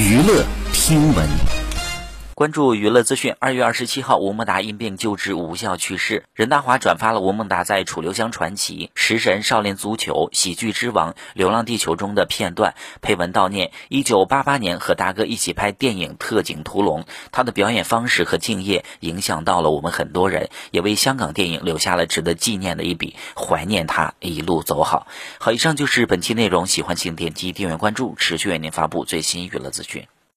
娱乐听闻。关注娱乐资讯。二月二十七号，吴孟达因病救治无效去世。任达华转发了吴孟达在《楚留香传奇》《食神》《少年足球》《喜剧之王》《流浪地球》中的片段，配文悼念一九八八年和达哥一起拍电影《特警屠龙》，他的表演方式和敬业影响到了我们很多人，也为香港电影留下了值得纪念的一笔。怀念他，一路走好。好，以上就是本期内容。喜欢请点击订阅关注，持续为您发布最新娱乐资讯。